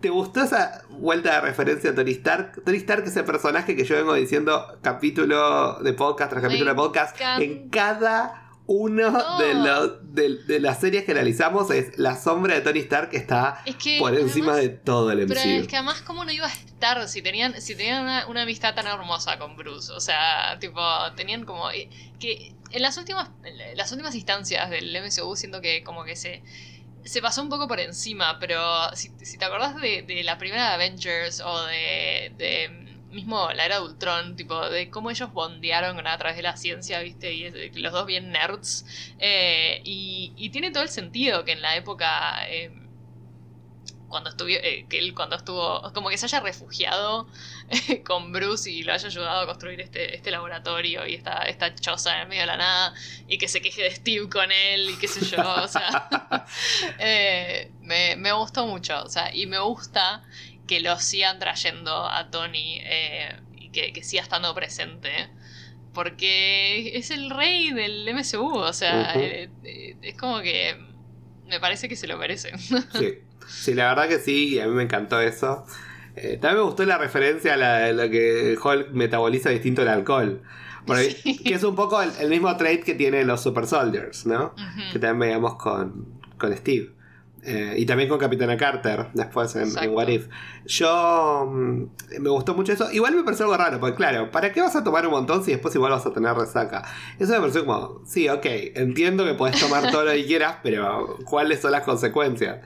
te, gustó esa vuelta de referencia a Tony Stark? Tony Stark es el personaje que yo vengo diciendo capítulo de podcast tras capítulo de podcast. En cada uno de, de, las series que analizamos es la sombra de Tony Stark que está por encima de todo el MCU. Pero es que además, ¿cómo no iba a estar si tenían, si tenían una, amistad tan hermosa con Bruce? O sea, tipo, tenían como. Eh, que en las últimas, en las últimas instancias del MCU siento que como que se. Se pasó un poco por encima, pero si, te acordás de, de la primera Avengers o de mismo la era de Ultron, tipo, de cómo ellos bondearon a través de la ciencia, ¿viste? Y los dos bien nerds. Eh, y, tiene todo el sentido que en la época. Eh, cuando estuvo, eh, que él cuando estuvo, como que se haya refugiado con Bruce y lo haya ayudado a construir este, este laboratorio y esta, esta choza en medio de la nada y que se queje de Steve con él y qué sé yo, o sea, (laughs) me, me, gustó mucho, o sea, y me gusta que lo sigan trayendo a Tony eh, y que, siga estando presente. Porque es el rey del MCU, o sea, eh, eh, es como que me parece que se lo merece. (laughs) Sí, sí la verdad que sí, y a mí me encantó eso. también me gustó la referencia a, la, que Hulk metaboliza distinto el alcohol. Que es un poco el, mismo trait que tienen los Super Soldiers, ¿no? Que también veíamos con, con Steve. Eh, y también con Capitana Carter, después en, What If. Yo mm, me gustó mucho eso. Igual me pareció algo raro, porque claro, ¿para qué vas a tomar un montón si después igual vas a tener resaca? Eso me pareció como, sí, ok, entiendo que puedes tomar todo lo que quieras, pero ¿cuáles son las consecuencias?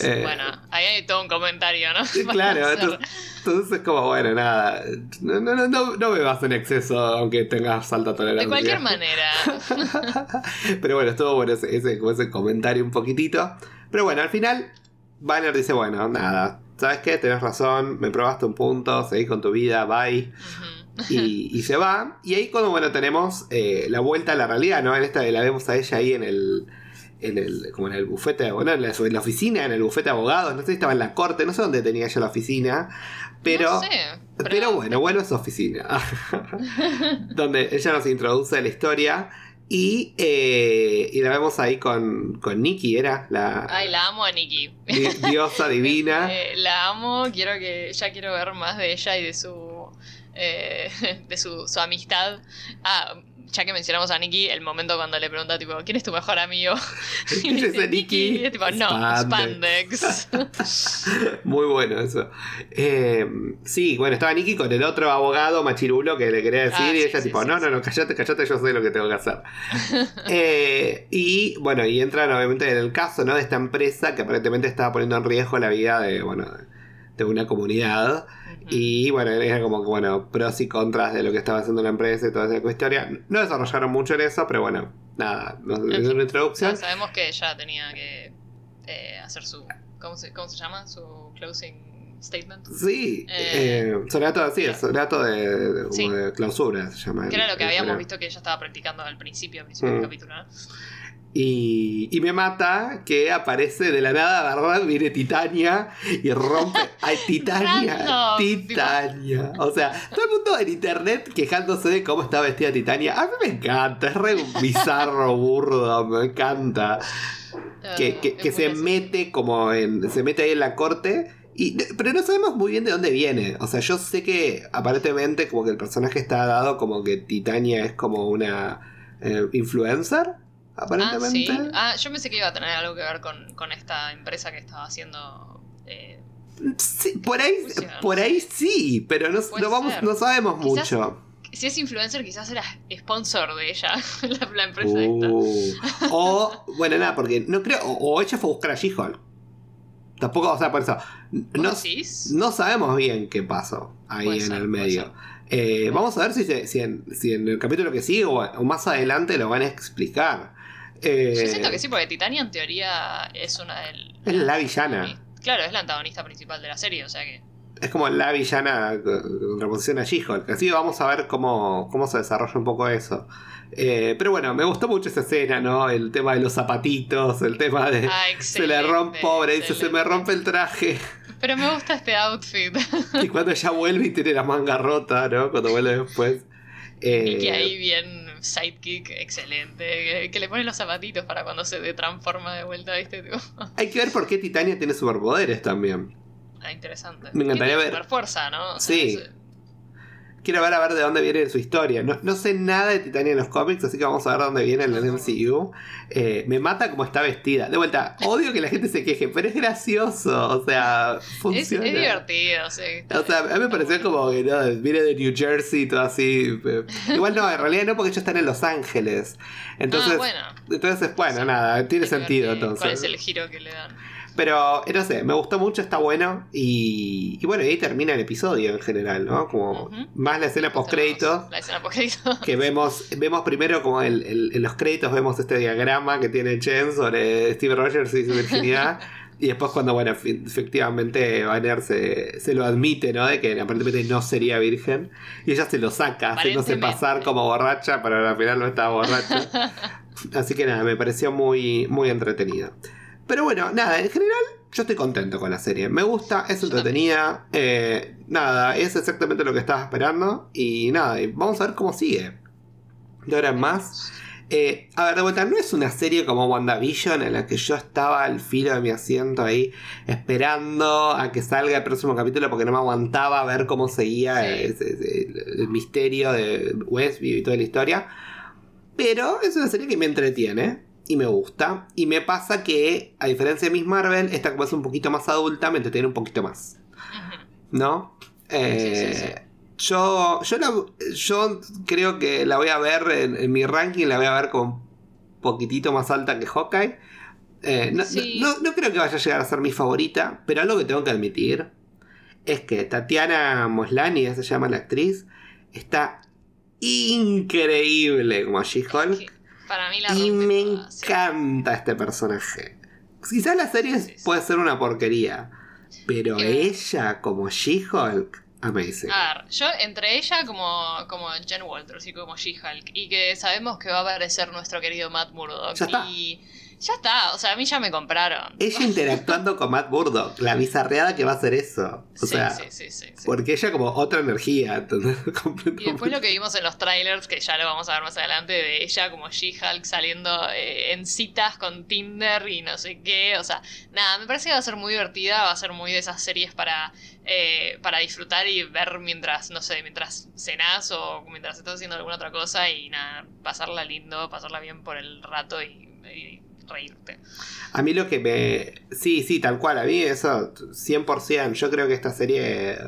Eh, bueno, ahí hay todo un comentario, ¿no? (laughs) Claro, entonces, es como, bueno, nada, no, no, no, no bebas en exceso aunque tengas alta tolerancia. De cualquier manera. (laughs) pero bueno, estuvo bueno ese, ese, ese comentario un poquitito. Pero bueno, al final, Banner dice, bueno, nada, ¿sabes qué? Tenés razón, me probaste un punto, seguís con tu vida, bye. (laughs) y, se va. Y ahí cuando, bueno, tenemos eh, la vuelta a la realidad, ¿no? En esta la vemos a ella ahí en el... En el, como en el bufete, bueno, en la, en la oficina, en el bufete de abogados, no sé si estaba en la corte, no sé dónde tenía ella la oficina, pero, pero... bueno, vuelve a su oficina, (laughs) (laughs) donde ella nos introduce la historia Y, eh, y la vemos ahí con, con Nikki, ¿era? La Ay, la amo a Nikki. di- diosa divina. (laughs) Eh, la amo, quiero que ya quiero ver más de ella y de su eh, (laughs) de su, su amistad. Ah, ya que mencionamos a Nikki, el momento cuando le pregunta tipo, ¿quién es tu mejor amigo? (laughs) Y ¿Quién le es dice? Y es tipo, no, Spandex". (laughs) Muy bueno eso. Eh, sí, bueno, estaba Nikki con el otro abogado machirulo que le quería decir Ah, y ella sí, tipo, sí, no, no, no, callate, callate, yo sé lo que tengo que hacer. (laughs) Eh, y bueno, y entran obviamente en el caso, ¿no? De esta empresa que aparentemente estaba poniendo en riesgo la vida de, bueno, de una comunidad. Y bueno, era como que, bueno, pros y contras de lo que estaba haciendo la empresa y toda esa historia. No desarrollaron mucho en eso, pero bueno, nada, nos fin. una introducción. Sabemos que ella tenía que eh, hacer su. ¿cómo se, ¿Cómo se llama? Su closing statement. Sí, Eh, eh, sonato, sí, claro. sonato de, de- como Sí. de clausura se llama. Que era lo que habíamos visto que ella estaba practicando al principio, al principio Mm. del capítulo. ¿no? Y, y me mata que aparece de la nada, ¿verdad? Viene Titania y rompe. ¡Ay, (laughs) Titania! ¡Titania! O sea, todo el mundo en internet quejándose de cómo está vestida Titania. A mí me encanta, es re bizarro, burdo, me encanta. Que, que- se mete como en. Se mete ahí en la corte. Y, pero no sabemos muy bien de dónde viene. O sea, yo sé que aparentemente como que el personaje está dado como que Titania es como una eh, influencer. Ah, Aparentemente. sí. Ah, yo pensé que iba a tener algo que ver con, con esta empresa que estaba haciendo. eh, Sí, por ahí, por ahí sí, pero no, no vamos, no sabemos Quizás mucho. si es influencer, quizás era sponsor de ella, (laughs) la, la empresa esta. Uh. O, bueno, nada, porque no creo. O, o ella fue a buscar a She-Hulk. Tampoco, o sea, por eso. No, no sabemos bien qué pasó ahí Puede en ser, el medio. Eh, vamos a ver si, si, en, si en el capítulo que sigue o, o más adelante lo van a explicar. Eh, Yo siento que sí, porque Titania en teoría es una del. Es la villana. Claro, es la antagonista principal de la serie, o sea que. Es como la villana en contraposición a She-Hulk. Así que vamos a ver cómo, cómo se desarrolla un poco eso. Eh, pero bueno, me gustó mucho esa escena, ¿no? El tema de los zapatitos, el tema de. Ah, (laughs) se le rompe, pobre, dice, se me rompe el traje. (laughs) Pero me gusta este outfit. (laughs) Y cuando ella vuelve y tiene la manga rota, ¿no? Cuando vuelve después. Eh, Y que ahí bien sidekick, excelente. Que, le pone los zapatitos para cuando se transforma de vuelta, ¿viste? (laughs) Tipo, Hay que ver por qué Titania tiene superpoderes también. ah, interesante. Me encantaría ver. super fuerza, ¿no? O sea, Sí. Quiero ver a ver de dónde viene su historia. No, no sé nada de Titania en los cómics, así que vamos a ver dónde viene en el MCU. Eh, me mata como está vestida. De vuelta, odio que la gente se queje, pero es gracioso. O sea, funciona. es divertido, sí. O sea, a mí me pareció como que no, viene de New Jersey, todo así. (laughs) Igual no, en realidad no, porque ellos están en Los Ángeles. Entonces, ah, bueno. entonces bueno, Sí. nada, tiene sentido entonces. ¿Cuál es el giro que le dan? Pero, eh, no sé, me gustó mucho, está bueno. Y, y bueno, y ahí termina el episodio en general, ¿no? Como más la escena post créditos. La escena post créditos. (laughs) Que vemos, vemos primero como el- el- en los créditos vemos este diagrama que tiene Chen sobre Steve Rogers y su virginidad. (laughs) y después cuando, bueno, efe- efectivamente Banner se, se lo admite, ¿no? De que aparentemente no sería virgen. Y ella se lo saca, haciéndose pasar como borracha, pero al final no estaba borracha. (laughs) Así que nada, me pareció muy, muy entretenido. Pero bueno, nada, en general yo estoy contento con la serie. Me gusta, es entretenida. eh, nada, es exactamente lo que estaba esperando. Y nada, vamos a ver cómo sigue. De ahora en más. Eh, a ver, de vuelta, no es una serie como WandaVision en la que yo estaba al filo de mi asiento ahí esperando a que salga el próximo capítulo porque no me aguantaba a ver cómo seguía Sí. ese- ese- el misterio de Westview y toda la historia. Pero es una serie que me entretiene y me gusta. Y me pasa que, a diferencia de Miss Marvel, esta como es un poquito más adulta, me entretiene un poquito más. ¿No? Eh, Sí, sí, sí. Yo, yo, la- yo creo que la voy a ver en, en mi ranking, la voy a ver como un poquitito más alta que Hawkeye. Eh, no- no creo que vaya a llegar a ser mi favorita, pero algo que tengo que admitir es que Tatiana Moslani, se llama la actriz, está increíble como She-Hulk. Que Para mí la Y me sí. encanta este personaje. Quizás la serie Sí, puede ser una porquería, pero Que- ella como She-Hulk, amazing. A ver, yo entre ella como, como Jen Walters y como She-Hulk, y que sabemos que va a aparecer nuestro querido Matt Murdock, Ya está. y, Ya está, o sea, a mí ya me compraron. Ella interactuando con Matt Burdock, la bizarreada que va a hacer eso. O Sí, sea, sí, sí, sí, sí. porque ella como otra energía. (laughs) Y después lo que vimos en los trailers, que ya lo vamos a ver más adelante, de ella como She-Hulk saliendo eh, en citas con Tinder y no sé qué. O sea, nada, me parece que va a ser muy divertida, va a ser muy de esas series para, eh, para disfrutar y ver mientras, no sé, mientras cenás o mientras estás haciendo alguna otra cosa y nada, pasarla lindo, pasarla bien por el rato y, y reírte. A mí lo que me... Sí, sí, tal cual. A mí eso 100%. Yo creo que esta serie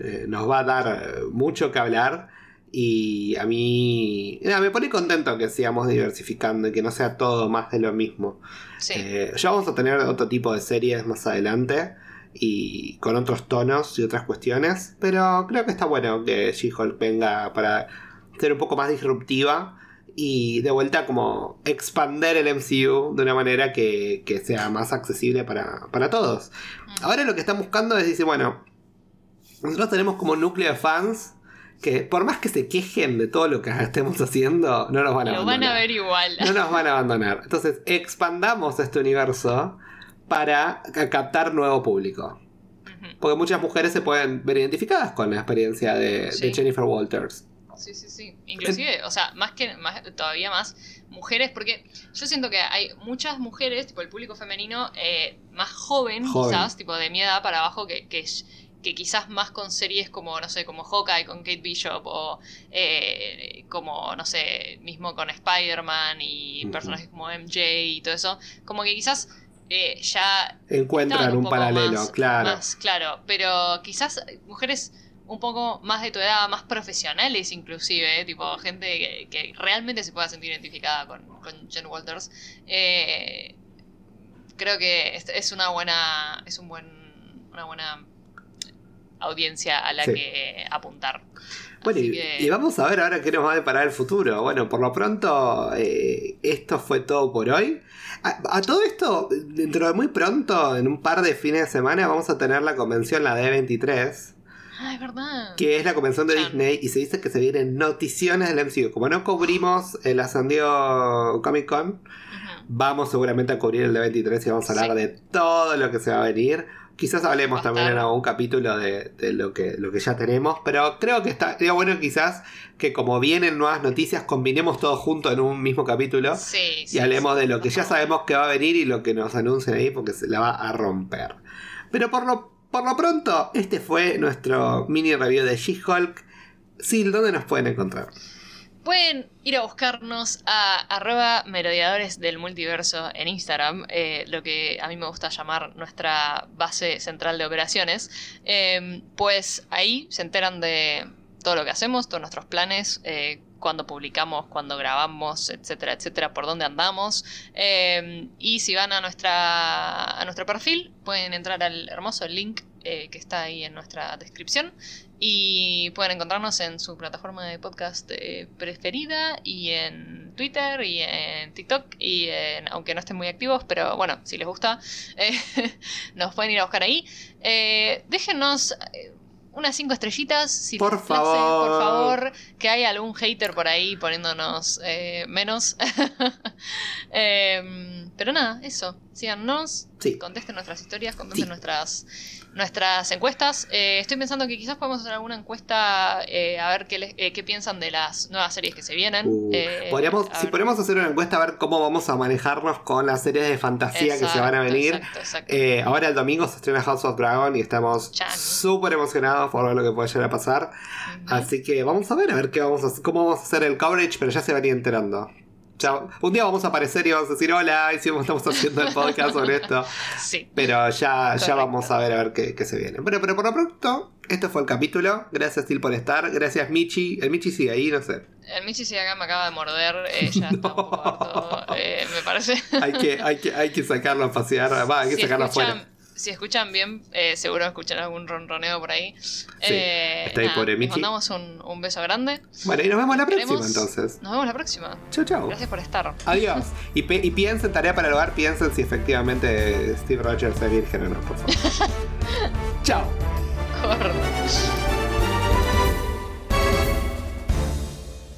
eh, nos va a dar mucho que hablar. Y a mí... me pone contento que sigamos diversificando y que no sea todo más de lo mismo. Sí. Eh, ya vamos a tener otro tipo de series más adelante. Y con otros tonos y otras cuestiones. Pero creo que está bueno que She-Hulk venga para ser un poco más disruptiva. Y de vuelta como expander el MCU de una manera que, que sea más accesible para, para todos. Ahora lo que están buscando es decir, bueno, nosotros tenemos como núcleo de fans que por más que se quejen de todo lo que estemos haciendo, no nos van a Lo abandonar. van a ver igual. No nos van a abandonar. Entonces, expandamos este universo para ca- captar nuevo público. Porque muchas mujeres se pueden ver identificadas con la experiencia de, Sí. de Jennifer Walters. Sí, sí, sí. Inclusive, o sea, más que más, todavía más mujeres, porque yo siento que hay muchas mujeres, tipo el público femenino, eh, más joven, Joven. quizás, tipo de mi edad para abajo, que, que, que quizás más con series como, no sé, como Hawkeye con Kate Bishop, o eh, como, no sé, mismo con Spider-Man y personajes como MJ y todo eso, como que quizás eh, ya Encuentran un paralelo, más- claro. más claro, pero quizás mujeres un poco más de tu edad, más profesionales inclusive, eh, tipo gente que, que realmente se pueda sentir identificada con, con Jen Walters. eh, creo que es, es una buena, es un buen, una buena audiencia a la Sí. que apuntar. Bueno, y, que- y vamos a ver ahora qué nos va a deparar el futuro. Bueno, por lo pronto, eh, esto fue todo por hoy. A, a todo esto, dentro de muy pronto, en un par de fines de semana, vamos a tener la convención, la D23, Ah, es verdad. que es la convención de Chan. Disney, y se dice que se vienen noticiones del MCU. Como no cubrimos el Diego Comic Con, vamos seguramente a cubrir el D23 y vamos a hablar Sí. de todo lo que se va a venir. Quizás hablemos también en algún capítulo de, de lo, que, lo que ya tenemos, pero creo que estaría bueno quizás que como vienen nuevas noticias, combinemos todo junto en un mismo capítulo Sí, y hablemos sí, de lo que ya sabemos que va a venir y lo que nos anuncien ahí porque se la va a romper. Pero por lo, por lo pronto, este fue nuestro mini review de She-Hulk. Sil, ¿dónde nos pueden encontrar? Pueden ir a buscarnos a arroba merodeadores del multiverso en Instagram, eh, lo que a mí me gusta llamar nuestra base central de operaciones. Eh, pues ahí se enteran de todo lo que hacemos, todos nuestros planes, eh, cuando publicamos, cuando grabamos, etcétera, etcétera, por dónde andamos. Eh, y si van a, nuestra, a nuestro perfil, pueden entrar al hermoso link eh, que está ahí en nuestra descripción. Y pueden encontrarnos en su plataforma de podcast eh, preferida y en Twitter y en TikTok y en, aunque no estén muy activos, pero bueno, si les gusta, eh, (laughs) nos pueden ir a buscar ahí. Déjenos unas cinco estrellitas, si Por les place, favor. por favor, que hay algún hater por ahí poniéndonos eh, menos. (laughs) Em, pero nada, eso, síganos, Sí. contesten nuestras historias, contesten Sí. nuestras nuestras encuestas. Eh, estoy pensando que quizás podemos hacer alguna encuesta eh, a ver qué, les- eh, qué piensan de las nuevas series que se vienen. Uh, Eh, podríamos, si podemos hacer una encuesta a ver cómo vamos a manejarnos con las series de fantasía que se van a venir. exacto, exacto. Eh, ahora el domingo se estrena House of Dragon y estamos súper emocionados por ver lo que puede llegar a pasar. Así que vamos a ver, a ver qué vamos a cómo vamos a hacer el coverage, pero ya se van a ir enterando. Ya, un día vamos a aparecer y vamos a decir hola, hicimos, estamos haciendo el podcast sobre (laughs) esto. Sí. Pero ya, ya vamos a ver a ver qué, qué se viene. Bueno, pero por lo pronto, este fue el capítulo. Gracias, Til, por estar. Gracias, Michi. El Michi sigue ahí, no sé. El Michi si acá me acaba de morder, eh, ya (laughs) está un poco harto, eh, me parece. Hay que, hay que, hay que sacarlo a pasear. Va, hay que si, sacarlo afuera. Si escuchan bien, eh, seguro escuchan algún ronroneo por ahí. Eh, está ahí nada, les mandamos un, un beso grande. Bueno, y nos vemos la próxima Queremos- entonces. Nos vemos la próxima. Chau, chau. Gracias por estar. Adiós. Y, piensen, tarea para el hogar, piensen si efectivamente Steve Rogers es virgen o no, por favor. (laughs) Chao. Corre.